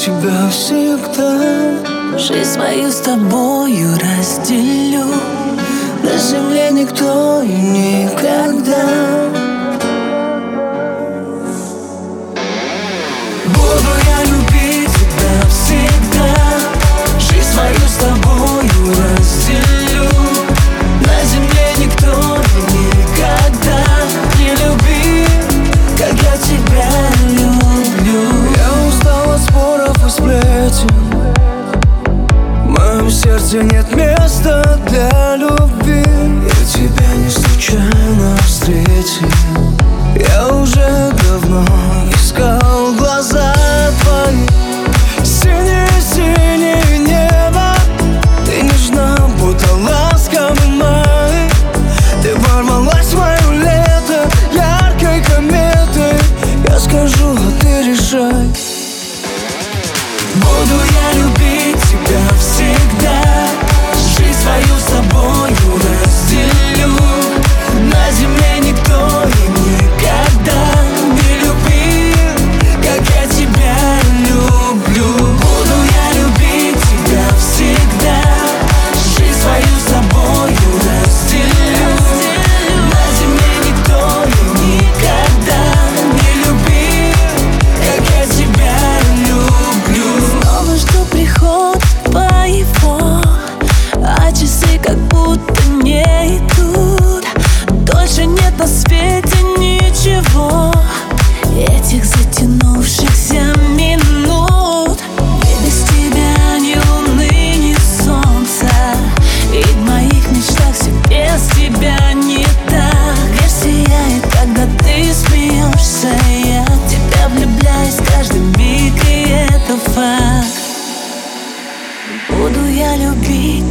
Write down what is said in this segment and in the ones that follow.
тебя всегда. Жизнь мою с тобою разделю. На земле никто и никогда. где нет места для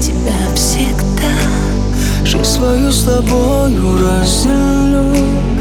тебя всегда. Жизнь свою с тобою разделю.